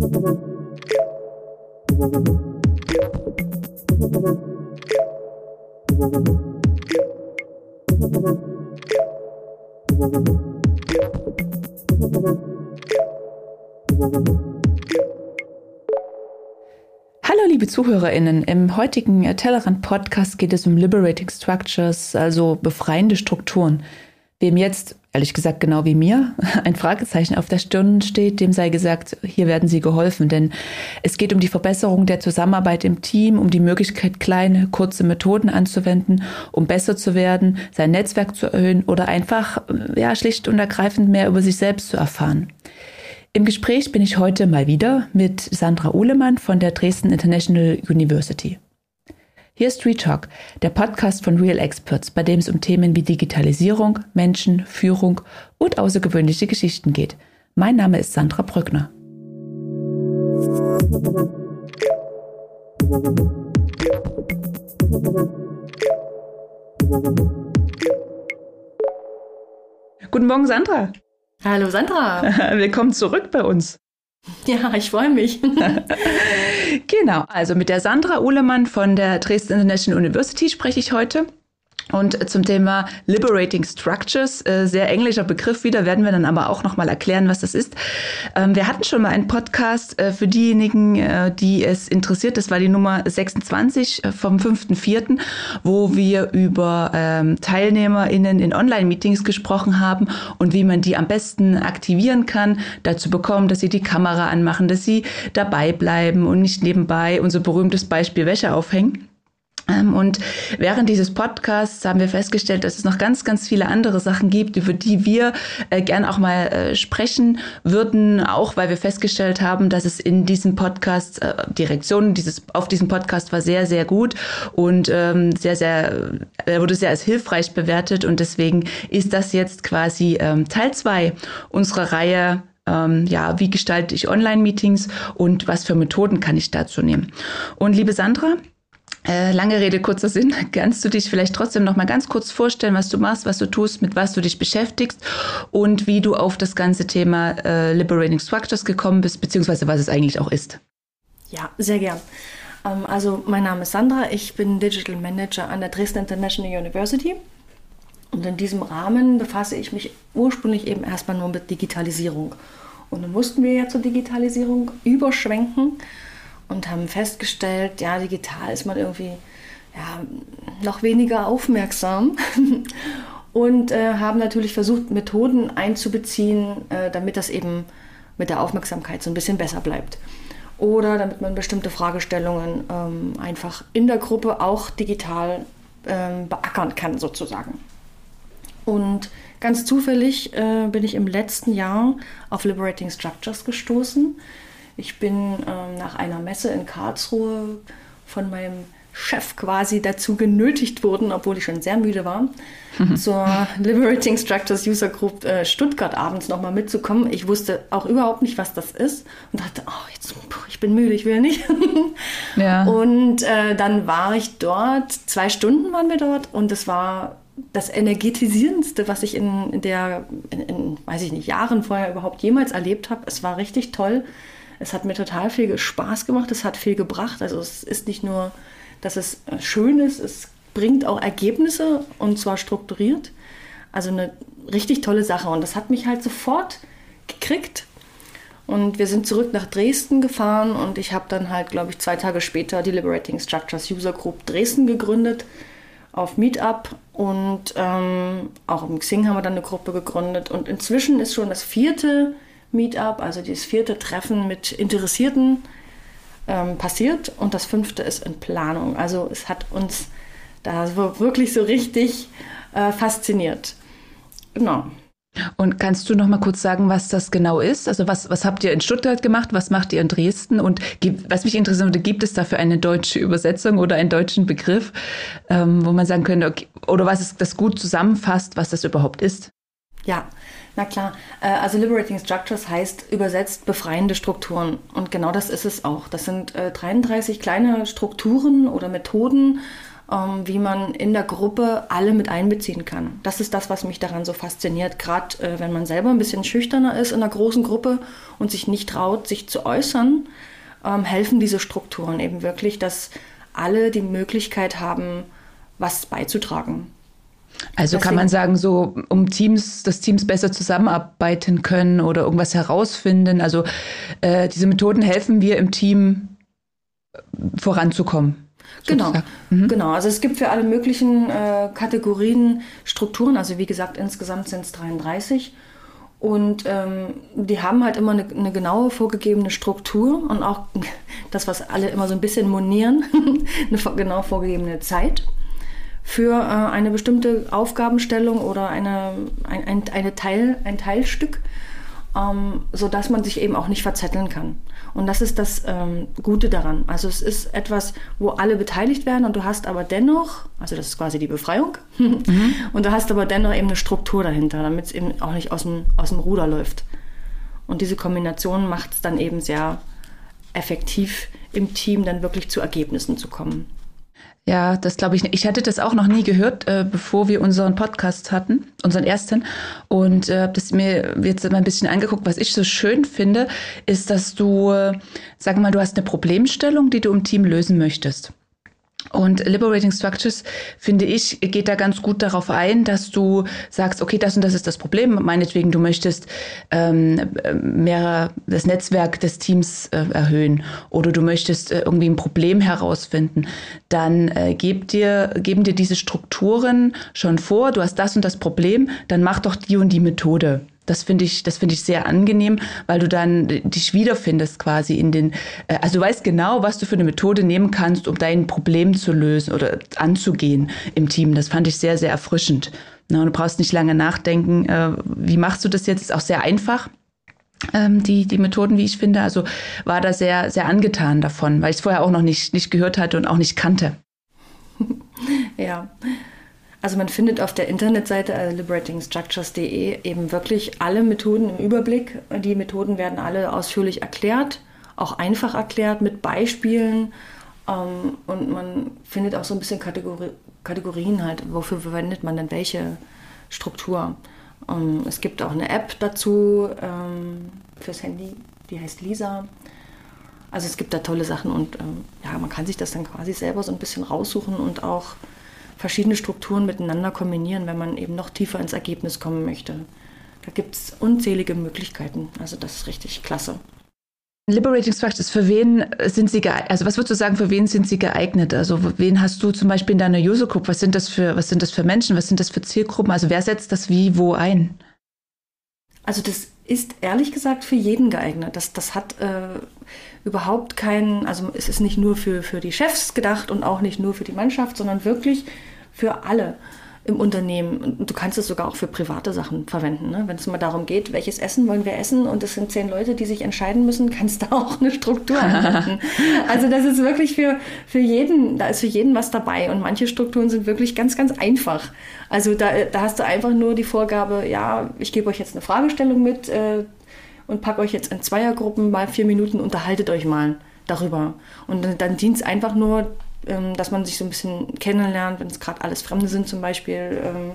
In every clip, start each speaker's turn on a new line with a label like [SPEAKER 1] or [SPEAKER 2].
[SPEAKER 1] Hallo liebe Zuhörerinnen, im heutigen Tellerrand Podcast geht es um Liberating Structures, also befreiende Strukturen. Wem jetzt, ehrlich gesagt genau wie mir, ein Fragezeichen auf der Stirn steht, dem sei gesagt, hier werden Sie geholfen, denn es geht um die Verbesserung der Zusammenarbeit im Team, um die Möglichkeit, kleine, kurze Methoden anzuwenden, um besser zu werden, sein Netzwerk zu erhöhen oder einfach, ja, schlicht und ergreifend mehr über sich selbst zu erfahren. Im Gespräch bin ich heute mal wieder mit Sandra Uhlemann von der Dresden International University. Hier ist Retalk, der Podcast von Real Experts, bei dem es um Themen wie Digitalisierung, Menschen, Führung und außergewöhnliche Geschichten geht. Mein Name ist Sandra Brückner. Guten Morgen, Sandra.
[SPEAKER 2] Hallo, Sandra.
[SPEAKER 1] Willkommen zurück bei uns.
[SPEAKER 2] Ja, ich freue mich.
[SPEAKER 1] genau, also mit der Sandra Uhlemann von der Dresden International University spreche ich heute. Und zum Thema Liberating Structures, äh, sehr englischer Begriff wieder, werden wir dann aber auch nochmal erklären, was das ist. Ähm, wir hatten schon mal einen Podcast äh, für diejenigen, äh, die es interessiert. Das war die Nummer 26 vom 5.4., wo wir über ähm, TeilnehmerInnen in Online-Meetings gesprochen haben und wie man die am besten aktivieren kann, dazu bekommen, dass sie die Kamera anmachen, dass sie dabei bleiben und nicht nebenbei unser berühmtes Beispiel Wäsche aufhängen. Ähm, und während dieses Podcasts haben wir festgestellt, dass es noch ganz, ganz viele andere Sachen gibt, über die wir äh, gern auch mal äh, sprechen würden, auch weil wir festgestellt haben, dass es in diesem Podcast, äh, dieses, auf diesen Podcast war sehr, sehr gut und ähm, sehr, sehr, er wurde sehr als hilfreich bewertet und deswegen ist das jetzt quasi ähm, Teil zwei unserer Reihe ähm, ja, wie gestalte ich Online-Meetings und was für Methoden kann ich dazu nehmen. Und liebe Sandra, äh, lange Rede, kurzer Sinn. Kannst du dich vielleicht trotzdem noch mal ganz kurz vorstellen, was du machst, was du tust, mit was du dich beschäftigst und wie du auf das ganze Thema äh, Liberating Structures gekommen bist, beziehungsweise was es eigentlich auch ist?
[SPEAKER 2] Ja, sehr gern. Ähm, also mein Name ist Sandra, ich bin Digital Manager an der Dresden International University. Und in diesem Rahmen befasse ich mich ursprünglich eben erstmal nur mit Digitalisierung. Und dann mussten wir ja zur Digitalisierung überschwenken und haben festgestellt, ja, digital ist man irgendwie ja, noch weniger aufmerksam und äh, haben natürlich versucht, Methoden einzubeziehen, äh, damit das eben mit der Aufmerksamkeit so ein bisschen besser bleibt. Oder damit man bestimmte Fragestellungen ähm, einfach in der Gruppe auch digital ähm, beackern kann, sozusagen. Und ganz zufällig äh, bin ich im letzten Jahr auf Liberating Structures gestoßen ich bin ähm, nach einer Messe in Karlsruhe von meinem Chef quasi dazu genötigt worden, obwohl ich schon sehr müde war, zur Liberating Structures User Group äh, Stuttgart abends nochmal mitzukommen. Ich wusste auch überhaupt nicht, was das ist und dachte, oh, jetzt, ich bin müde, ich will nicht. ja. Und äh, dann war ich dort, zwei Stunden waren wir dort und es war das energetisierendste, was ich in, in der, in, in, weiß ich nicht, Jahren vorher überhaupt jemals erlebt habe. Es war richtig toll. Es hat mir total viel Spaß gemacht, es hat viel gebracht. Also es ist nicht nur, dass es äh, schön ist, es bringt auch Ergebnisse und zwar strukturiert. Also eine richtig tolle Sache. Und das hat mich halt sofort gekriegt. Und wir sind zurück nach Dresden gefahren und ich habe dann halt, glaube ich, zwei Tage später die Liberating Structures User Group Dresden gegründet auf Meetup und ähm, auch im Xing haben wir dann eine Gruppe gegründet. Und inzwischen ist schon das vierte Meetup, also das vierte Treffen mit Interessierten ähm, passiert und das fünfte ist in Planung. Also es hat uns da wirklich so richtig äh, fasziniert. Genau.
[SPEAKER 1] Und kannst du noch mal kurz sagen, was das genau ist? Also was, was habt ihr in Stuttgart gemacht? Was macht ihr in Dresden? Und was mich interessiert, gibt es dafür eine deutsche Übersetzung oder einen deutschen Begriff, ähm, wo man sagen könnte, okay, oder was ist das gut zusammenfasst, was das überhaupt ist?
[SPEAKER 2] Ja, na klar. Äh, also Liberating Structures heißt übersetzt befreiende Strukturen. Und genau das ist es auch. Das sind 33 äh, kleine Strukturen oder Methoden ähm, wie man in der Gruppe alle mit einbeziehen kann. Das ist das, was mich daran so fasziniert, gerade äh, wenn man selber ein bisschen schüchterner ist in einer großen Gruppe und sich nicht traut, sich zu äußern, ähm, helfen diese Strukturen eben wirklich, dass alle die Möglichkeit haben, was beizutragen.
[SPEAKER 1] Also Deswegen, kann man sagen, so um Teams, dass Teams besser zusammenarbeiten können oder irgendwas herausfinden. Also äh, diese Methoden helfen wir im Team äh, voranzukommen.
[SPEAKER 2] Genau, mhm. genau. Also es gibt für alle möglichen äh, Kategorien Strukturen. Also wie gesagt, insgesamt sind es 33. Und ähm, die haben halt immer eine, eine, genaue vorgegebene Struktur und auch das, was alle immer so ein bisschen monieren, eine genau vorgegebene Zeit für äh, eine bestimmte Aufgabenstellung oder eine, ein, ein, eine Teil, ein Teilstück, ähm, sodass man sich eben auch nicht verzetteln kann. Und das ist das ähm, Gute daran. Also es ist etwas, wo alle beteiligt werden und du hast aber dennoch, also das ist quasi die Befreiung, mhm. und du hast aber dennoch eben eine Struktur dahinter, damit es eben auch nicht aus dem, aus dem Ruder läuft. Und diese Kombination macht es dann eben sehr effektiv im Team dann wirklich zu Ergebnissen zu kommen.
[SPEAKER 1] Ja, das glaube ich. Ich hatte das auch noch nie gehört, äh, bevor wir unseren Podcast hatten, unseren ersten. Und äh, habe das mir jetzt mal ein bisschen angeguckt. Was ich so schön finde, ist, dass du, äh, sag mal, du hast eine Problemstellung, die du im Team lösen möchtest. Und Liberating Structures, finde ich, geht da ganz gut darauf ein, dass du sagst, okay, das und das ist das Problem. Meinetwegen, du möchtest ähm, mehr das Netzwerk des Teams äh, erhöhen oder du möchtest äh, irgendwie ein Problem herausfinden. Dann äh, geb dir, geben dir diese Strukturen schon vor, du hast das und das Problem, dann mach doch die und die Methode. Das finde ich, das finde ich sehr angenehm, weil du dann dich wiederfindest quasi in den, äh, also du weißt genau, was du für eine Methode nehmen kannst, um dein Problem zu lösen oder anzugehen im Team. Das fand ich sehr, sehr erfrischend. Na, du brauchst nicht lange nachdenken, äh, wie machst du das jetzt? Ist auch sehr einfach ähm, die, die Methoden, wie ich finde. Also war da sehr, sehr angetan davon, weil ich es vorher auch noch nicht, nicht gehört hatte und auch nicht kannte.
[SPEAKER 2] ja, also man findet auf der Internetseite also liberatingstructures.de eben wirklich alle Methoden im Überblick. Die Methoden werden alle ausführlich erklärt, auch einfach erklärt mit Beispielen. Ähm, und man findet auch so ein bisschen Kategori Kategorien halt, wofür verwendet man denn welche Struktur. Ähm, es gibt auch eine App dazu ähm, fürs Handy, die heißt Lisa. Also es gibt da tolle Sachen und ähm, ja, man kann sich das dann quasi selber so ein bisschen raussuchen und auch verschiedene Strukturen miteinander kombinieren, wenn man eben noch tiefer ins Ergebnis kommen möchte. Da gibt es unzählige Möglichkeiten. Also das ist richtig klasse.
[SPEAKER 1] Liberating Structures, für wen sind sie geeignet? Also was würdest du sagen, für wen sind sie geeignet? Also wen hast du zum Beispiel in deiner User Group? Was sind das für, was sind das für Menschen? Was sind das für Zielgruppen? Also wer setzt das wie, wo ein?
[SPEAKER 2] Also das ist ehrlich gesagt für jeden geeignet. Das, das hat äh, überhaupt keinen, also es ist nicht nur für, für die Chefs gedacht und auch nicht nur für die Mannschaft, sondern wirklich für alle im Unternehmen. Und du kannst es sogar auch für private Sachen verwenden. Ne? Wenn es mal darum geht, welches Essen wollen wir essen und es sind zehn Leute, die sich entscheiden müssen, kannst du auch eine Struktur anwenden. also das ist wirklich für, für jeden, da ist für jeden was dabei. Und manche Strukturen sind wirklich ganz, ganz einfach. Also da, da hast du einfach nur die Vorgabe, ja, ich gebe euch jetzt eine Fragestellung mit äh, und packe euch jetzt in Zweiergruppen mal vier Minuten, unterhaltet euch mal darüber. Und dann, dann dient es einfach nur ähm, dass man sich so ein bisschen kennenlernt, wenn es gerade alles Fremde sind zum Beispiel. Ähm,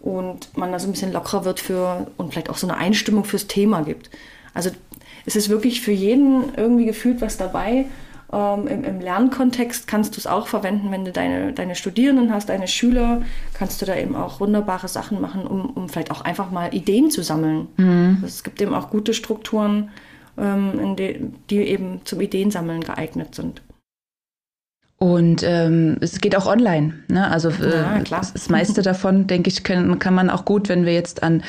[SPEAKER 2] und man da so ein bisschen lockerer wird für und vielleicht auch so eine Einstimmung fürs Thema gibt. Also es ist wirklich für jeden irgendwie gefühlt was dabei. Ähm, im, im, Lernkontext kannst du es auch verwenden, wenn du deine, deine Studierenden hast, deine Schüler, kannst du da eben auch wunderbare Sachen machen, um, um vielleicht auch einfach mal Ideen zu sammeln. Mhm. Also es gibt eben auch gute Strukturen, ähm, die, die eben zum Ideensammeln geeignet sind.
[SPEAKER 1] Und ähm, es geht auch online. Ne? Also äh, ja, das meiste davon, denke ich, kann, kann man auch gut, wenn wir jetzt an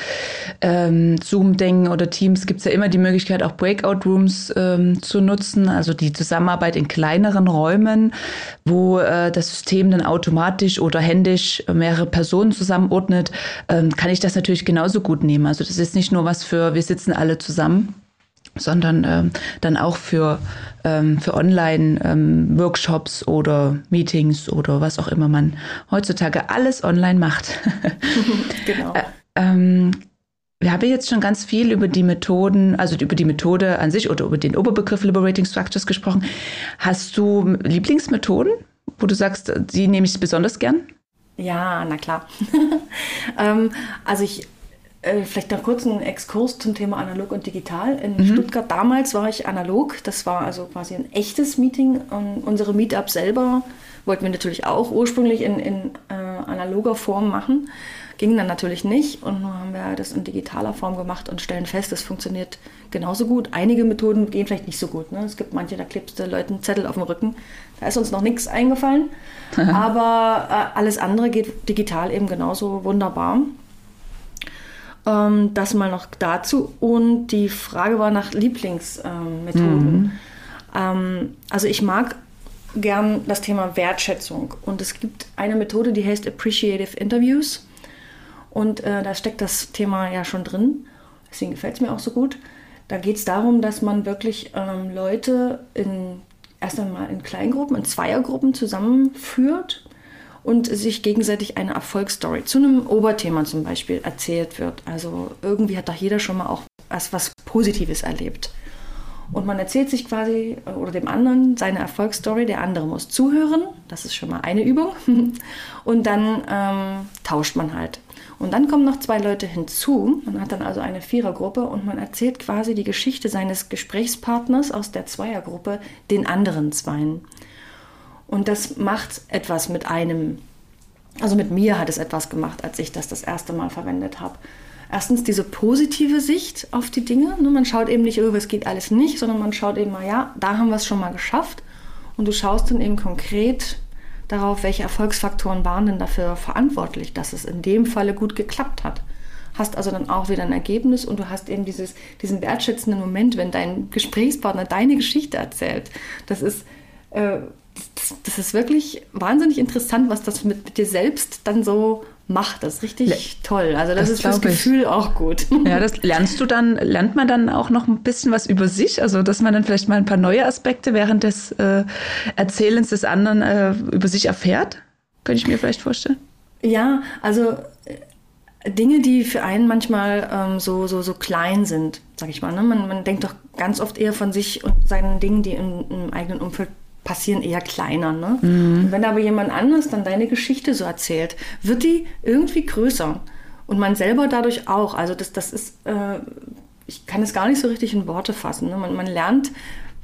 [SPEAKER 1] ähm, Zoom denken oder Teams, gibt es ja immer die Möglichkeit, auch Breakout-Rooms ähm, zu nutzen, also die Zusammenarbeit in kleineren Räumen, wo äh, das System dann automatisch oder händisch mehrere Personen zusammenordnet, ähm, kann ich das natürlich genauso gut nehmen. Also das ist nicht nur was für, wir sitzen alle zusammen, sondern ähm, dann auch für, ähm, für Online-Workshops ähm, oder Meetings oder was auch immer man heutzutage alles online macht. genau. Äh, wir haben jetzt schon ganz viel über die Methoden, also über die Methode an sich oder über den Oberbegriff Liberating Structures gesprochen. Hast du Lieblingsmethoden? wo du sagst, die nehme ich besonders gern?
[SPEAKER 2] Ja, na klar. ähm, also ich äh, vielleicht noch kurz einen Exkurs zum Thema analog und digital. In mhm. Stuttgart damals war ich analog. Das war also quasi ein echtes Meeting. Und unsere Meetup selber wollten wir natürlich auch ursprünglich in, in äh, analoger Form machen. Ging dann natürlich nicht und nun haben wir das in digitaler Form gemacht und stellen fest, es funktioniert genauso gut. Einige Methoden gehen vielleicht nicht so gut. Ne? Es gibt manche, da klebst du Leuten Zettel auf dem Rücken. Da ist uns noch nichts eingefallen. Aber äh, alles andere geht digital eben genauso wunderbar. Ähm, das mal noch dazu. Und die Frage war nach Lieblingsmethoden. Mhm. Ähm, also ich mag gern das Thema Wertschätzung. Und es gibt eine Methode, die heißt Appreciative Interviews. Und äh, da steckt das Thema ja schon drin. Deswegen gefällt es mir auch so gut. Da geht es darum, dass man wirklich ähm, Leute in, erst einmal in Kleingruppen, in Zweiergruppen zusammenführt und sich gegenseitig eine Erfolgsstory zu einem Oberthema zum Beispiel erzählt wird. Also irgendwie hat doch jeder schon mal auch was, was Positives erlebt. Und man erzählt sich quasi äh, oder dem anderen seine Erfolgsstory. Der andere muss zuhören. Das ist schon mal eine Übung. Und dann ähm, tauscht man halt. Und dann kommen noch zwei Leute hinzu. Man hat dann also eine Vierergruppe und man erzählt quasi die Geschichte seines Gesprächspartners aus der Zweiergruppe den anderen Zweien. Und das macht etwas mit einem. Also mit mir hat es etwas gemacht, als ich das das erste Mal verwendet habe. Erstens diese positive Sicht auf die Dinge. Ne, man schaut eben nicht, oh, es geht alles nicht, sondern man schaut eben mal, ja, da haben wir es schon mal geschafft. Und du schaust dann eben konkret darauf, welche Erfolgsfaktoren waren denn dafür verantwortlich, dass es in dem Falle gut geklappt hat. Hast also dann auch wieder ein Ergebnis und du hast eben dieses, diesen wertschätzenden Moment, wenn dein Gesprächspartner deine Geschichte erzählt. Das ist äh, das, das, ist wirklich wahnsinnig interessant, was das mit, mit, dir selbst dann so macht. Das ist richtig Le toll. Also das, das ist fürs Gefühl ich. auch gut.
[SPEAKER 1] Ja, das lernst du dann, lernt man dann auch noch ein bisschen was über sich? Also dass man dann vielleicht mal ein paar neue Aspekte während des äh, Erzählens des anderen äh, über sich erfährt? Könnte ich mir vielleicht vorstellen.
[SPEAKER 2] Ja, also äh, Dinge, die für einen manchmal ähm, so, so, so klein sind, sag ich mal. Ne? Man, man denkt doch ganz oft eher von sich und seinen Dingen, die im, im eigenen Umfeld passieren eher kleiner. Ne? Mhm. wenn aber jemand anders dann deine Geschichte so erzählt, wird die irgendwie größer. Und man selber dadurch auch. Also das, das ist, äh, ich kann es gar nicht so richtig in Worte fassen. Ne? Man, man lernt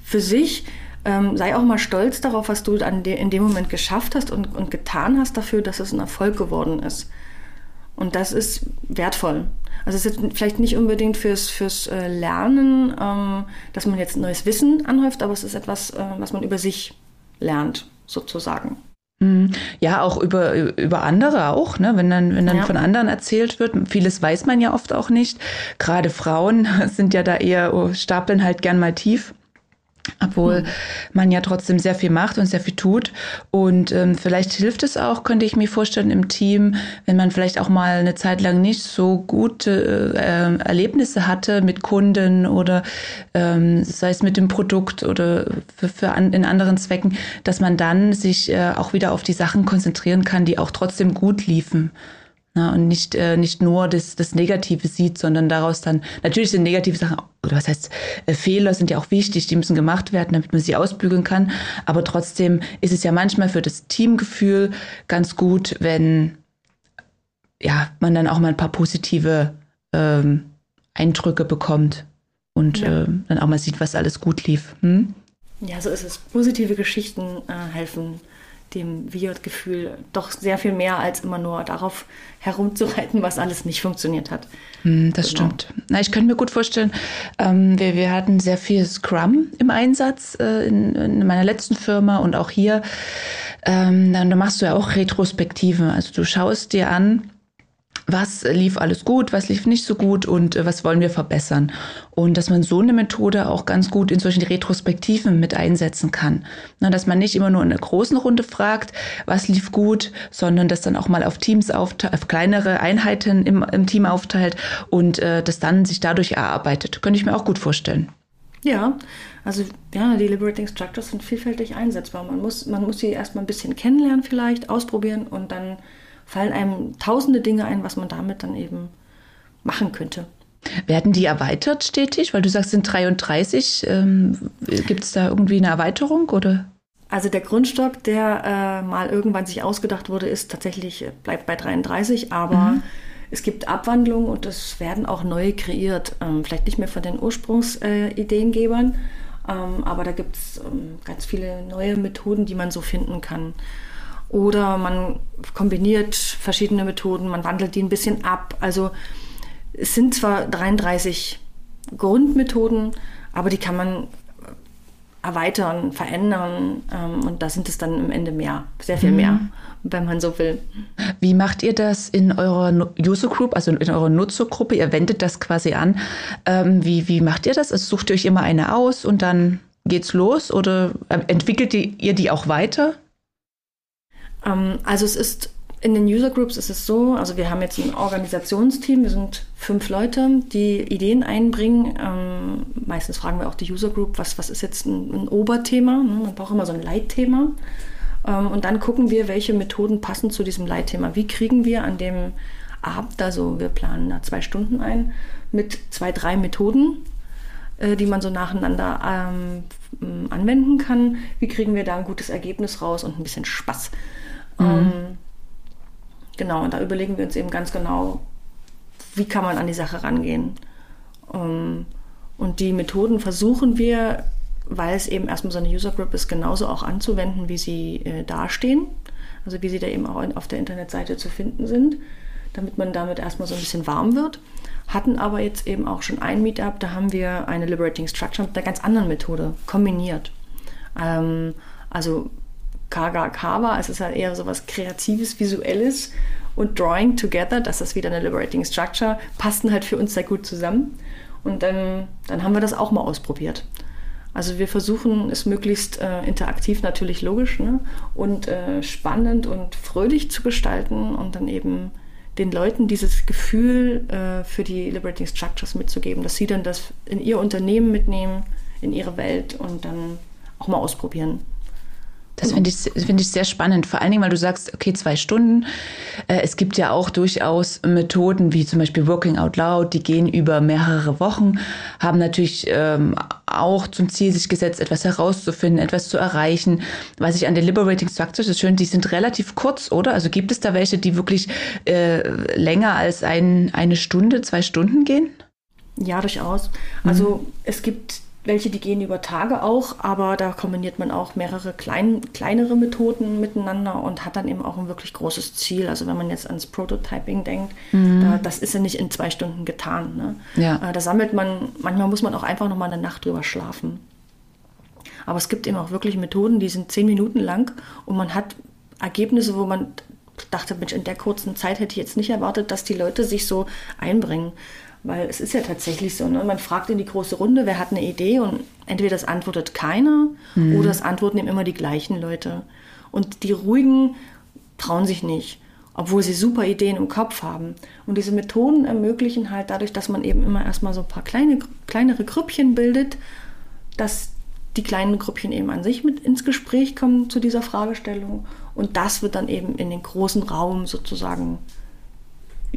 [SPEAKER 2] für sich, ähm, sei auch mal stolz darauf, was du an de, in dem Moment geschafft hast und, und getan hast dafür, dass es ein Erfolg geworden ist. Und das ist wertvoll. Also es ist vielleicht nicht unbedingt fürs, fürs äh, Lernen, ähm, dass man jetzt neues Wissen anhäuft, aber es ist etwas, äh, was man über sich lernt, sozusagen.
[SPEAKER 1] Mhm. Ja, auch über, über andere auch, ne? wenn dann, wenn dann ja. von anderen erzählt wird. Vieles weiß man ja oft auch nicht. Gerade Frauen sind ja da eher, oh, stapeln halt gern mal tief obwohl mhm. man ja trotzdem sehr viel macht und sehr viel tut. Und ähm, vielleicht hilft es auch, könnte ich mir vorstellen, im Team, wenn man vielleicht auch mal eine Zeit lang nicht so gute äh, Erlebnisse hatte mit Kunden oder ähm, sei es mit dem Produkt oder für, für an, in anderen Zwecken, dass man dann sich äh, auch wieder auf die Sachen konzentrieren kann, die auch trotzdem gut liefen. Na, und nicht, äh, nicht nur das, das Negative sieht, sondern daraus dann, natürlich sind negative Sachen, oder was heißt, äh, Fehler sind ja auch wichtig, die müssen gemacht werden, damit man sie ausbügeln kann. Aber trotzdem ist es ja manchmal für das Teamgefühl ganz gut, wenn ja, man dann auch mal ein paar positive ähm, Eindrücke bekommt und ja. äh, dann auch mal sieht, was alles gut lief. Hm?
[SPEAKER 2] Ja, so ist es. Positive Geschichten äh, helfen dem Wir-Gefühl doch sehr viel mehr als immer nur darauf herumzureiten, was alles nicht funktioniert hat.
[SPEAKER 1] Hm, das genau. stimmt. Na, ich könnte mir gut vorstellen, ähm, wir, wir hatten sehr viel Scrum im Einsatz äh, in, in, meiner letzten Firma und auch hier. Ähm, dann machst du ja auch Retrospektiven. Also du schaust dir an, was lief alles gut, was lief nicht so gut und äh, was wollen wir verbessern. Und dass man so eine Methode auch ganz gut in solchen Retrospektiven mit einsetzen kann. Na, dass man nicht immer nur in einer großen Runde fragt, was lief gut, sondern das dann auch mal auf Teams aufteilt, auf kleinere Einheiten im, im Team aufteilt und äh, das dann sich dadurch erarbeitet. Könnte ich mir auch gut vorstellen.
[SPEAKER 2] Ja, also ja, die Liberating Structures sind vielfältig einsetzbar. Man muss, man muss sie erstmal ein bisschen kennenlernen vielleicht, ausprobieren und dann fallen einem tausende Dinge ein, was man damit dann eben machen könnte.
[SPEAKER 1] Werden die erweitert stetig? Weil du sagst, sind 33. Ähm, Gibt es da irgendwie eine Erweiterung oder?
[SPEAKER 2] Also der Grundstock, der äh, mal irgendwann sich ausgedacht wurde, ist tatsächlich, äh, bleibt bei 33, aber mhm. es gibt Abwandlungen und es werden auch neue kreiert. Ähm, vielleicht nicht mehr von den Ursprungsideengebern, äh, ähm, aber da gibt es ähm, ganz viele neue Methoden, die man so finden kann. Oder man kombiniert verschiedene Methoden, man wandelt die ein bisschen ab. Also es sind zwar 33 Grundmethoden, aber die kann man erweitern, verändern ähm, und da sind es dann am Ende mehr, sehr viel mehr, mhm. wenn man so will.
[SPEAKER 1] Wie macht ihr das in eurer User Group, also in eurer Nutzergruppe? Ihr wendet das quasi an. Ähm, wie, wie macht ihr das? Also sucht ihr euch immer eine aus und dann geht's los oder äh, entwickelt ihr die auch weiter?
[SPEAKER 2] Ähm, also es ist in den User Groups ist es so, also wir haben jetzt ein Organisationsteam, wir sind fünf Leute, die Ideen einbringen. Ähm, meistens fragen wir auch die User Group, was, was ist jetzt ein, ein Oberthema? Ne? Man braucht immer so ein Leitthema. Ähm, und dann gucken wir, welche Methoden passen zu diesem Leitthema. Wie kriegen wir an dem Abend, also wir planen da zwei Stunden ein, mit zwei, drei Methoden, äh, die man so nacheinander ähm, anwenden kann. Wie kriegen wir da ein gutes Ergebnis raus und ein bisschen Spaß? Mhm. Ähm, Genau, und da überlegen wir uns eben ganz genau, wie kann man an die Sache rangehen. Ähm, und die Methoden versuchen wir, weil es eben erstmal so eine User Group ist, genauso auch anzuwenden, wie sie äh, dastehen. Also wie sie da eben auch auf der Internetseite zu finden sind, damit man damit erstmal so ein bisschen warm wird. Hatten aber jetzt eben auch schon ein Meetup, da haben wir eine Liberating Structure mit einer ganz anderen Methode kombiniert. Ähm, also Kaga Kava, es ist halt eher so was Kreatives, Visuelles und Drawing Together, das ist wieder eine Liberating Structure, passten halt für uns sehr gut zusammen. Und dann, dann haben wir das auch mal ausprobiert. Also wir versuchen es möglichst äh, interaktiv, natürlich logisch, ne? und äh, spannend und fröhlich zu gestalten und dann eben den Leuten dieses Gefühl äh, für die Liberating Structures mitzugeben, dass sie dann das in ihr Unternehmen mitnehmen, in ihre Welt und dann auch mal ausprobieren.
[SPEAKER 1] Das finde ich, find ich sehr spannend. Vor allen Dingen, weil du sagst, okay, zwei Stunden. Äh, es gibt ja auch durchaus Methoden wie zum Beispiel Working Out Loud, die gehen über mehrere Wochen, haben natürlich ähm, auch zum Ziel sich gesetzt, etwas herauszufinden, etwas zu erreichen. Was ich an den Liberating Structures ist schön, die sind relativ kurz, oder? Also gibt es da welche, die wirklich äh, länger als ein, eine Stunde, zwei Stunden gehen?
[SPEAKER 2] Ja, durchaus. Also mhm. es gibt welche, die gehen über Tage auch, aber da kombiniert man auch mehrere klein, kleinere Methoden miteinander und hat dann eben auch ein wirklich großes Ziel. Also wenn man jetzt ans Prototyping denkt, mhm. da, das ist ja nicht in zwei Stunden getan. Ne? Ja. Äh, da sammelt man, manchmal muss man auch einfach nochmal eine Nacht drüber schlafen. Aber es gibt eben auch wirklich Methoden, die sind zehn Minuten lang und man hat Ergebnisse, wo man dachte, Mensch, in der kurzen Zeit hätte ich jetzt nicht erwartet, dass die Leute sich so einbringen. Weil es ist ja tatsächlich so, ne? man fragt in die große Runde, wer hat eine Idee und entweder das antwortet keiner mhm. oder es antworten eben immer die gleichen Leute. Und die ruhigen trauen sich nicht, obwohl sie super Ideen im Kopf haben. Und diese Methoden ermöglichen halt dadurch, dass man eben immer erstmal so ein paar kleine, kleinere Grüppchen bildet, dass die kleinen Grüppchen eben an sich mit ins Gespräch kommen zu dieser Fragestellung. Und das wird dann eben in den großen Raum sozusagen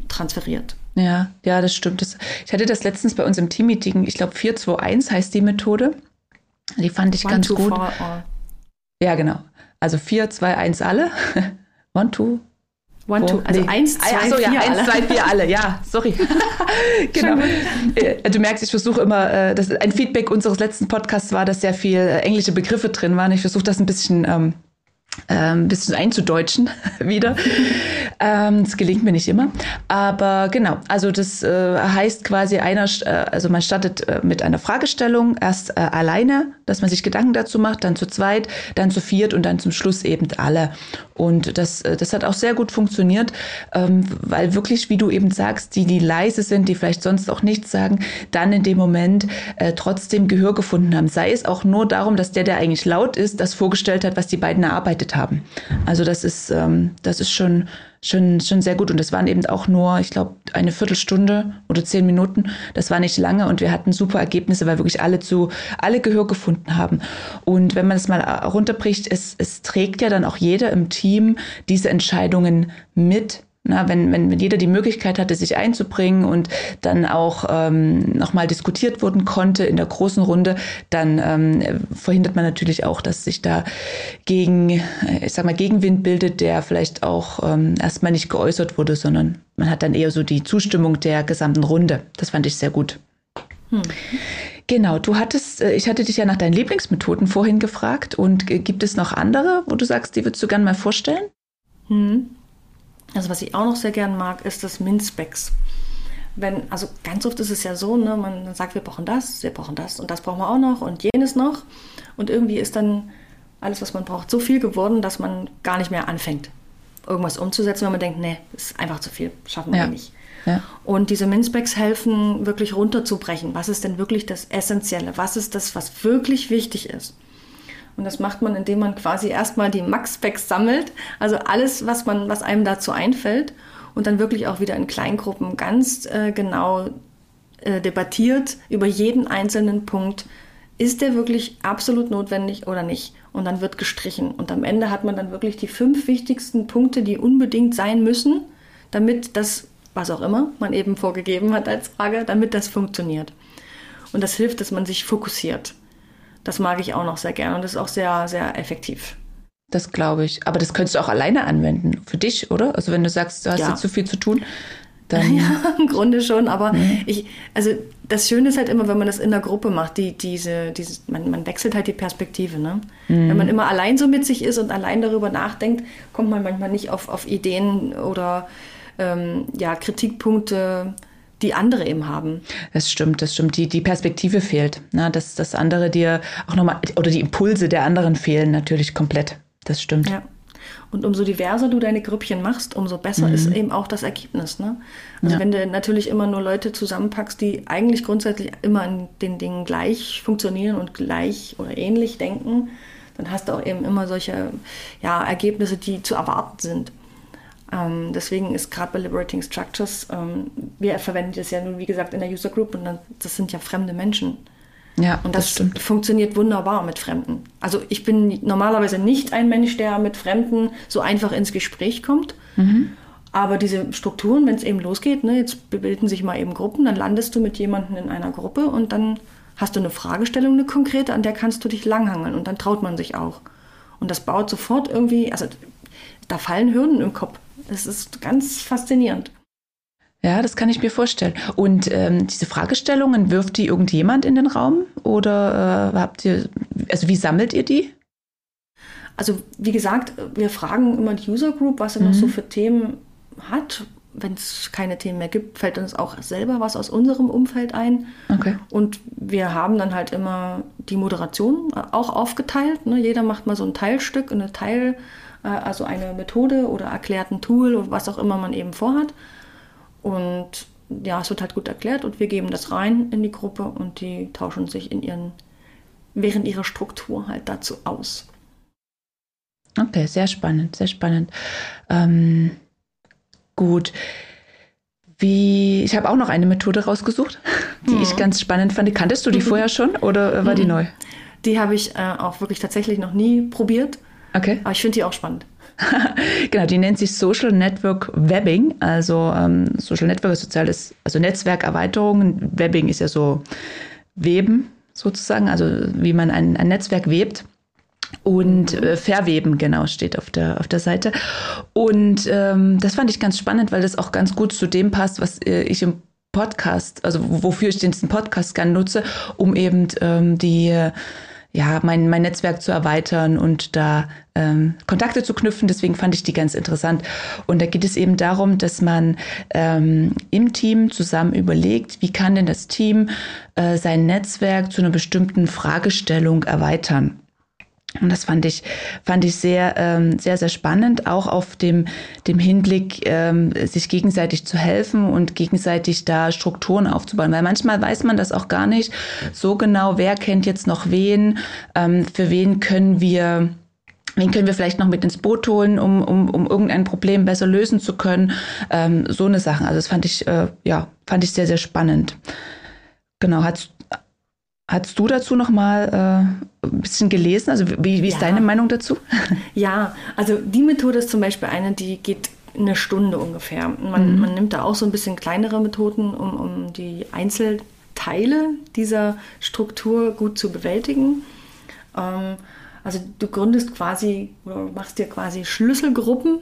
[SPEAKER 2] transferiert.
[SPEAKER 1] Ja, ja, das stimmt. Das, ich hatte das letztens bei uns im Teammeeting, ich glaube 421 heißt die Methode. Die fand ich One, ganz two, gut. Four, ja, genau. Also 4, 2, 1 alle. One, two.
[SPEAKER 2] One, two. Also nee. eins, zwei,
[SPEAKER 1] ah, so, vier. Ja, eins, zwei, vier alle. Ja, sorry. genau. Äh, du merkst, ich versuche immer, äh, das, ein Feedback unseres letzten Podcasts war, dass sehr viel äh, englische Begriffe drin waren. Ich versuche das ein bisschen ähm, ein bisschen einzudeutschen wieder. Ähm, das gelingt mir nicht immer. Aber genau, also das äh, heißt quasi einer, äh, also man startet äh, mit einer Fragestellung, erst alleine, dass man sich Gedanken dazu macht, dann zu zweit, dann zu viert und dann zum Schluss eben alle. Und das, das hat auch sehr gut funktioniert, ähm, weil wirklich, wie du eben sagst, die, die leise sind, die vielleicht sonst auch nichts sagen, dann in dem Moment trotzdem Gehör gefunden haben. Sei es auch nur darum, dass der, der eigentlich laut ist, das vorgestellt hat, was die beiden erarbeitet haben. Also das ist, ähm, das ist schon schon, schon sehr gut. Und das waren eben auch nur, ich glaube, eine Viertelstunde oder zehn Minuten. Das war nicht lange und wir hatten super Ergebnisse, weil wirklich alle zu, alle Gehör gefunden haben. Und wenn man es mal runterbricht, es, es trägt ja dann auch jeder im Team diese Entscheidungen mit Na, wenn, wenn, wenn jeder die Möglichkeit hatte, sich einzubringen und dann auch ähm, nochmal diskutiert wurden konnte in der großen Runde, dann ähm, verhindert man natürlich auch, dass sich da gegen, äh, ich sag mal, Gegenwind bildet, der vielleicht auch ähm, erstmal nicht geäußert wurde, sondern man hat dann eher so die Zustimmung der gesamten Runde. Das fand ich sehr gut. Hm. Genau, du hattest, äh, ich hatte dich ja nach deinen Lieblingsmethoden vorhin gefragt und äh, gibt es noch andere, wo du sagst, die würdest du gerne mal vorstellen?
[SPEAKER 2] Hm. Also was ich auch noch sehr gern mag, ist das Min-Specs. Wenn, also ganz oft ist es ja so, ne, man sagt, wir brauchen das, wir brauchen das und das brauchen wir auch noch und jenes noch. Und irgendwie ist dann alles, was man braucht, so viel geworden, dass man gar nicht mehr anfängt, irgendwas umzusetzen, weil man denkt, nee, ist einfach zu viel, schaffen wir ja. nicht. Ja. Und diese Min-Specs helfen, wirklich runterzubrechen. Was ist denn wirklich das Essentielle? Was ist das, was wirklich wichtig ist? Und das macht man, indem man quasi erstmal die Max-Specs sammelt, also alles, was, man, was einem dazu einfällt und dann wirklich auch wieder in Kleingruppen ganz äh, genau äh, debattiert über jeden einzelnen Punkt. Ist der wirklich absolut notwendig oder nicht? Und dann wird gestrichen. Und am Ende hat man dann wirklich die fünf wichtigsten Punkte, die unbedingt sein müssen, damit das, was auch immer man eben vorgegeben hat als Frage, damit das funktioniert. Und das hilft, dass man sich fokussiert. Das mag ich auch noch sehr gerne und das ist auch sehr, sehr effektiv.
[SPEAKER 1] Das glaube ich. Aber das könntest du auch alleine anwenden, für dich, oder? Also wenn du sagst, du hast ja. jetzt zu viel zu tun.
[SPEAKER 2] Dann ja, im Grunde schon, aber mhm. ich, also das Schöne ist halt immer, wenn man das in der Gruppe macht, die, diese, diese, man, man wechselt halt die Perspektive. Ne? Mhm. Wenn man immer allein so mit sich ist und allein darüber nachdenkt, kommt man manchmal nicht auf, auf Ideen oder ähm, ja, Kritikpunkte, die andere eben haben.
[SPEAKER 1] Das stimmt, das stimmt. Die, die Perspektive fehlt. Ne? Dass das andere dir auch nochmal, oder die Impulse der anderen fehlen natürlich komplett. Das stimmt.
[SPEAKER 2] Ja. Und umso diverser du deine Grüppchen machst, umso besser mhm. ist eben auch das Ergebnis. Ne? Also ja. wenn du natürlich immer nur Leute zusammenpackst, die eigentlich grundsätzlich immer in den Dingen gleich funktionieren und gleich oder ähnlich denken, dann hast du auch eben immer solche ja, Ergebnisse, die zu erwarten sind. Ähm, deswegen ist gerade bei Liberating Structures, ähm, wir verwenden das ja nun, wie gesagt, in der User Group und dann, das sind ja fremde Menschen. Ja, und das, das funktioniert wunderbar mit Fremden. Also ich bin normalerweise nicht ein Mensch, der mit Fremden so einfach ins Gespräch kommt. Mhm. Aber diese Strukturen, wenn es eben losgeht, ne, jetzt bilden sich mal eben Gruppen, dann landest du mit jemandem in einer Gruppe und dann hast du eine Fragestellung, eine konkrete, an der kannst du dich langhangeln und dann traut man sich auch. Und das baut sofort irgendwie, also da fallen Hürden im Kopf. Das ist ganz faszinierend.
[SPEAKER 1] Ja, das kann ich mir vorstellen. Und ähm, diese Fragestellungen, wirft die irgendjemand in den Raum? Oder äh, habt ihr, also wie sammelt ihr die?
[SPEAKER 2] Also wie gesagt, wir fragen immer die User Group, was er mhm. noch so für Themen hat. Wenn es keine Themen mehr gibt, fällt uns auch selber was aus unserem Umfeld ein. Okay. Und wir haben dann halt immer die Moderation auch aufgeteilt. Ne? Jeder macht mal so ein Teilstück, eine Teil, äh, also eine Methode oder erklärt ein Tool oder was auch immer man eben vorhat. Und ja, es wird halt gut erklärt und wir geben das rein in die Gruppe und die tauschen sich in ihren, während ihrer Struktur halt dazu aus.
[SPEAKER 1] Okay, sehr spannend, sehr spannend. Ähm, gut. Wie, ich habe auch noch eine Methode rausgesucht, die mhm. ich ganz spannend fand. Kanntest du die vorher schon oder war die mhm. neu?
[SPEAKER 2] Die habe ich äh, auch wirklich tatsächlich noch nie probiert. Okay. Aber ich finde die auch spannend.
[SPEAKER 1] genau, die nennt sich Social Network Webbing. Also ähm, Social Network ist soziales, also Netzwerkerweiterung. Webbing ist ja so Weben sozusagen, also wie man ein, ein Netzwerk webt. Und äh, verweben, genau, steht auf der, auf der Seite. Und ähm, das fand ich ganz spannend, weil das auch ganz gut zu dem passt, was äh, ich im Podcast, also wofür ich den Podcast gerne nutze, um eben ähm, die ja, mein, mein Netzwerk zu erweitern und da ähm, Kontakte zu knüpfen. Deswegen fand ich die ganz interessant. Und da geht es eben darum, dass man ähm, im Team zusammen überlegt, wie kann denn das Team äh, sein Netzwerk zu einer bestimmten Fragestellung erweitern. Und das fand ich, fand ich sehr, ähm, sehr, sehr spannend, auch auf dem, dem Hinblick, ähm, sich gegenseitig zu helfen und gegenseitig da Strukturen aufzubauen. Weil manchmal weiß man das auch gar nicht so genau, wer kennt jetzt noch wen, ähm, für wen können wir, Wen können wir vielleicht noch mit ins Boot holen, um, um, um irgendein Problem besser lösen zu können? Ähm, so eine Sache. Also das fand ich, äh, ja, fand ich sehr, sehr spannend. Genau, hat Hast du dazu noch mal äh, ein bisschen gelesen? Also wie, wie ist ja. deine Meinung dazu?
[SPEAKER 2] Ja, also die Methode ist zum Beispiel eine, die geht eine Stunde ungefähr. Man, mhm. man nimmt da auch so ein bisschen kleinere Methoden, um, um die Einzelteile dieser Struktur gut zu bewältigen. Ähm, also du gründest quasi, machst dir quasi Schlüsselgruppen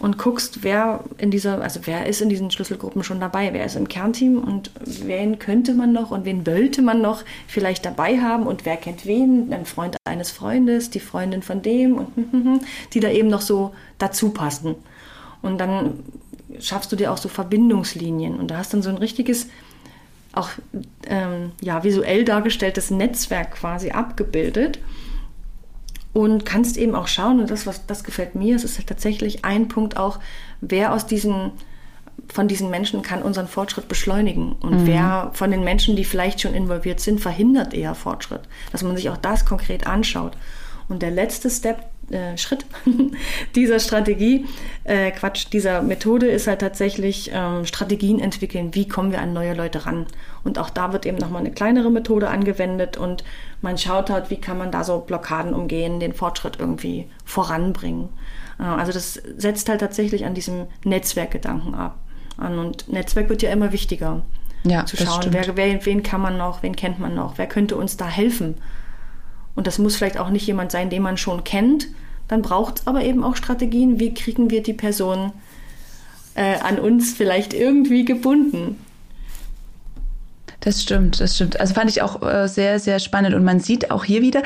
[SPEAKER 2] und guckst, wer in dieser, also wer ist in diesen Schlüsselgruppen schon dabei, wer ist im Kernteam? Und wen könnte man noch und wen wollte man noch vielleicht dabei haben? Und wer kennt wen, ein Freund eines Freundes, die Freundin von dem und die da eben noch so dazu passen. Und dann schaffst du dir auch so Verbindungslinien. Und da hast dann so ein richtiges, auch ähm, ja, visuell dargestelltes Netzwerk quasi abgebildet und kannst eben auch schauen, und das, was das gefällt mir, es ist halt tatsächlich ein Punkt auch, wer aus diesen von diesen Menschen kann unseren Fortschritt beschleunigen und mhm. wer von den Menschen, die vielleicht schon involviert sind, verhindert eher Fortschritt. Dass man sich auch das konkret anschaut. Und der letzte Step, äh, Schritt dieser Strategie, äh, Quatsch, dieser Methode ist halt tatsächlich ähm, Strategien entwickeln. Wie kommen wir an neue Leute ran? Und auch da wird eben nochmal eine kleinere Methode angewendet und man schaut halt, wie kann man da so Blockaden umgehen, den Fortschritt irgendwie voranbringen. Äh, also das setzt halt tatsächlich an diesem Netzwerkgedanken ab. An. Und Netzwerk wird ja immer wichtiger. Ja, zu schauen, wer, wer, wen kann man noch, wen kennt man noch, wer könnte uns da helfen. Und das muss vielleicht auch nicht jemand sein, den man schon kennt. Dann braucht es aber eben auch Strategien, wie kriegen wir die Person äh, an uns vielleicht irgendwie gebunden.
[SPEAKER 1] Das stimmt, das stimmt. Also fand ich auch äh, sehr, sehr spannend. Und man sieht auch hier wieder,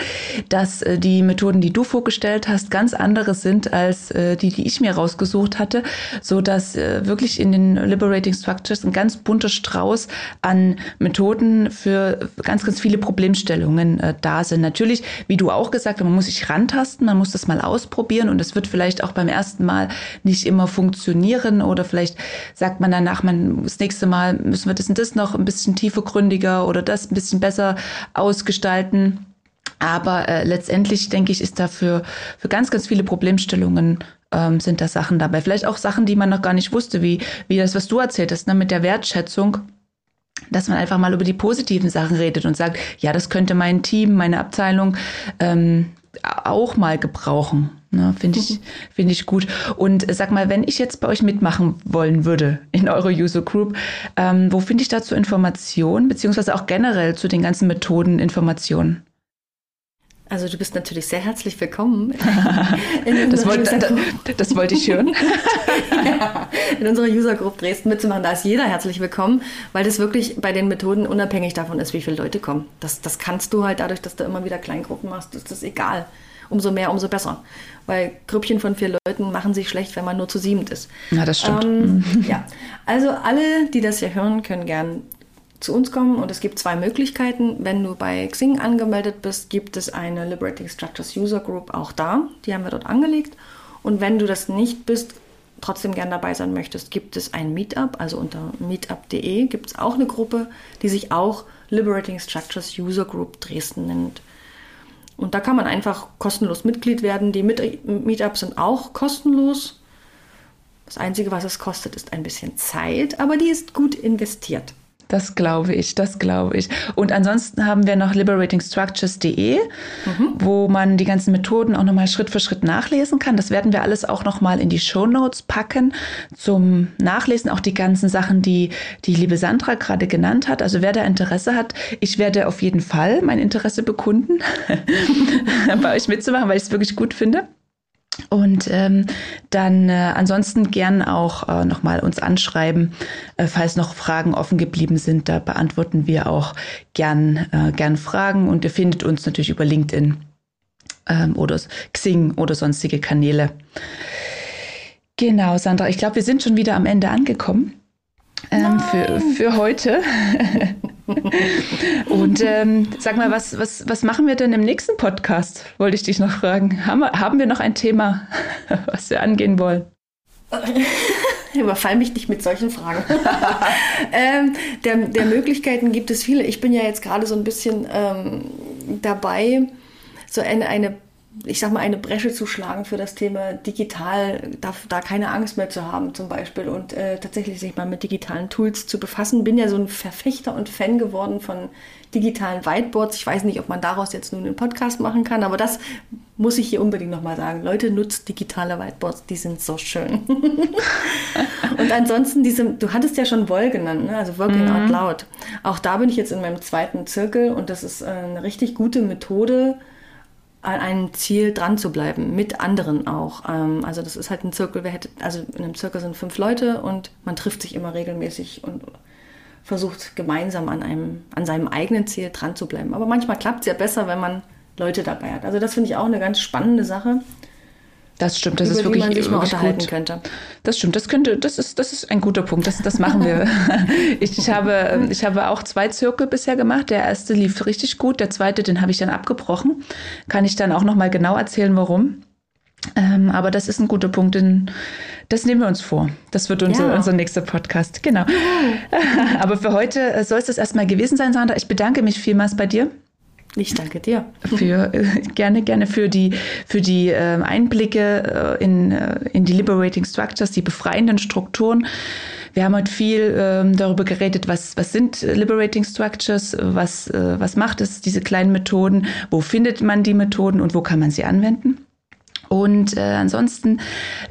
[SPEAKER 1] dass äh, die Methoden, die du vorgestellt hast, ganz andere sind als äh, die, die ich mir rausgesucht hatte, so dass äh, wirklich in den Liberating Structures ein ganz bunter Strauß an Methoden für ganz, ganz viele Problemstellungen äh, da sind. Natürlich, wie du auch gesagt hast, man muss sich rantasten, man muss das mal ausprobieren und es wird vielleicht auch beim ersten Mal nicht immer funktionieren oder vielleicht sagt man danach, man das nächste Mal müssen wir das und das noch ein bisschen tiefer tiefgründiger oder das ein bisschen besser ausgestalten. Aber äh, letztendlich denke ich, ist da für, für ganz, ganz viele Problemstellungen ähm, sind da Sachen dabei. Vielleicht auch Sachen, die man noch gar nicht wusste, wie, wie das, was du erzählt hast, ne, mit der Wertschätzung dass man einfach mal über die positiven Sachen redet und sagt, ja, das könnte mein Team, meine Abteilung ähm, auch mal gebrauchen. Ne, Finde ich, finde ich gut. Und sag mal, wenn ich jetzt bei euch mitmachen wollen würde in eurer User Group, ähm, wo finde ich dazu Informationen, beziehungsweise auch generell zu den ganzen Methoden Informationen?
[SPEAKER 2] Also du bist natürlich sehr herzlich willkommen.
[SPEAKER 1] das, wollte, das, das, wollte ich hören.
[SPEAKER 2] ja, in unserer User Group Dresden mitzumachen, da ist jeder herzlich willkommen, weil das wirklich bei den Methoden unabhängig davon ist, wie viele Leute kommen. Das, das kannst du halt dadurch, dass du immer wieder Kleingruppen machst, ist das egal. Umso mehr, umso besser. Weil Grüppchen von vier Leuten machen sich schlecht, wenn man nur zu siebend ist.
[SPEAKER 1] Ja, das stimmt.
[SPEAKER 2] Ähm, ja, also alle, die das hier hören, können gern zu uns kommen und es gibt zwei Möglichkeiten. Wenn du bei Xing angemeldet bist, gibt es eine Liberating Structures User Group auch da. Die haben wir dort angelegt. Und wenn du das nicht bist, trotzdem gern dabei sein möchtest, gibt es ein Meetup. Also unter meetup.de gibt es auch eine Gruppe, die sich auch Liberating Structures User Group Dresden nennt. Und da kann man einfach kostenlos Mitglied werden. Die Meetups sind auch kostenlos. Das Einzige, was es kostet, ist ein bisschen Zeit, aber die ist gut investiert.
[SPEAKER 1] Das glaube ich, das glaube ich. Und ansonsten haben wir noch liberatingstructures.de, mhm. wo man die ganzen Methoden auch nochmal Schritt für Schritt nachlesen kann. Das werden wir alles auch nochmal in die Show Notes packen zum Nachlesen. Auch die ganzen Sachen, die die liebe Sandra gerade genannt hat. Also wer da Interesse hat, ich werde auf jeden Fall mein Interesse bekunden, bei euch mitzumachen, weil ich es wirklich gut finde. Und ähm, dann äh, ansonsten gern auch äh, nochmal uns anschreiben, äh, falls noch Fragen offen geblieben sind. Da beantworten wir auch gern, äh, gern Fragen und ihr findet uns natürlich über LinkedIn ähm, oder Xing oder sonstige Kanäle. Genau, Sandra, ich glaube, wir sind schon wieder am Ende angekommen ähm, für, für heute. Und ähm, sag mal, was, was, was machen wir denn im nächsten Podcast? Wollte ich dich noch fragen. Haben wir, haben wir noch ein Thema, was wir angehen wollen?
[SPEAKER 2] Überfall mich nicht mit solchen Fragen. ähm, der, der Möglichkeiten gibt es viele. Ich bin ja jetzt gerade so ein bisschen ähm, dabei, so eine, eine ich sag mal, eine Bresche zu schlagen für das Thema digital, da, da keine Angst mehr zu haben zum Beispiel und äh, tatsächlich sich mal mit digitalen Tools zu befassen. Bin ja so ein Verfechter und Fan geworden von digitalen Whiteboards. Ich weiß nicht, ob man daraus jetzt nun einen Podcast machen kann, aber das muss ich hier unbedingt nochmal sagen, Leute, nutzt digitale Whiteboards, die sind so schön. und ansonsten, diese, du hattest ja schon Woll genannt, ne? also Working mhm. Out Loud. Auch da bin ich jetzt in meinem zweiten Zirkel und das ist eine richtig gute Methode, an einem Ziel dran zu bleiben, mit anderen auch. Ähm, also das ist halt ein Zirkel, wer hätte, also in einem Zirkel sind fünf Leute und man trifft sich immer regelmäßig und versucht gemeinsam an einem, an seinem eigenen Ziel dran zu bleiben. Aber manchmal klappt es ja besser, wenn man Leute dabei hat. Also das finde ich auch eine ganz spannende Sache.
[SPEAKER 1] Das stimmt, das ist wirklich, man sich mal unterhalten gut. könnte. Das stimmt, das könnte, das ist, das ist ein guter Punkt. Das, das machen wir. ich, ich, habe, ich habe auch zwei Zirkel bisher gemacht. Der erste lief richtig gut, der zweite, den habe ich dann abgebrochen. Kann ich dann auch noch mal genau erzählen, warum. Ähm, aber das ist ein guter Punkt, den, das nehmen wir uns vor. Das wird unser, ja. unser nächster Podcast. Genau. aber für heute äh, soll es das erstmal gewesen sein, Sandra. Ich bedanke mich vielmals bei dir.
[SPEAKER 2] Ich danke dir.
[SPEAKER 1] Für, äh, gerne, gerne für die, für die äh, Einblicke äh, in, äh, in die Liberating Structures, die befreienden Strukturen. Wir haben heute viel ähm, darüber geredet, was, was sind Liberating Structures, was, äh, was macht es, diese kleinen Methoden, wo findet man die Methoden und wo kann man sie anwenden. Und äh, ansonsten,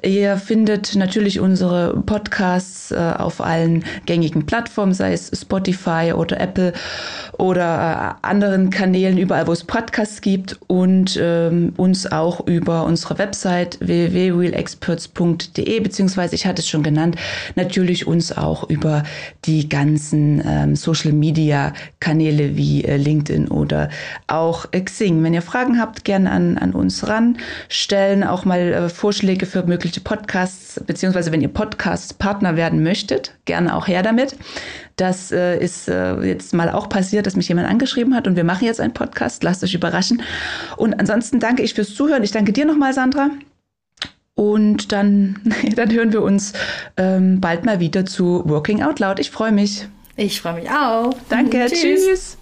[SPEAKER 1] ihr findet natürlich unsere Podcasts äh, auf allen gängigen Plattformen, sei es Spotify oder Apple oder äh, anderen Kanälen, überall wo es Podcasts gibt und ähm, uns auch über unsere Website www.realexperts.de, beziehungsweise ich hatte es schon genannt, natürlich uns auch über die ganzen ähm, Social Media Kanäle wie äh, LinkedIn oder auch Xing. Wenn ihr Fragen habt, gerne an, an uns ran stellen auch mal äh, Vorschläge für mögliche Podcasts, beziehungsweise wenn ihr Podcast-Partner werden möchtet, gerne auch her damit. Das äh, ist äh, jetzt mal auch passiert, dass mich jemand angeschrieben hat und wir machen jetzt einen Podcast. Lasst euch überraschen. Und ansonsten danke ich fürs Zuhören. Ich danke dir nochmal, Sandra. Und dann, dann hören wir uns ähm, bald mal wieder zu Working Out Loud. Ich freue mich.
[SPEAKER 2] Ich freue mich auch.
[SPEAKER 1] Danke. Tschüss. Tschüss.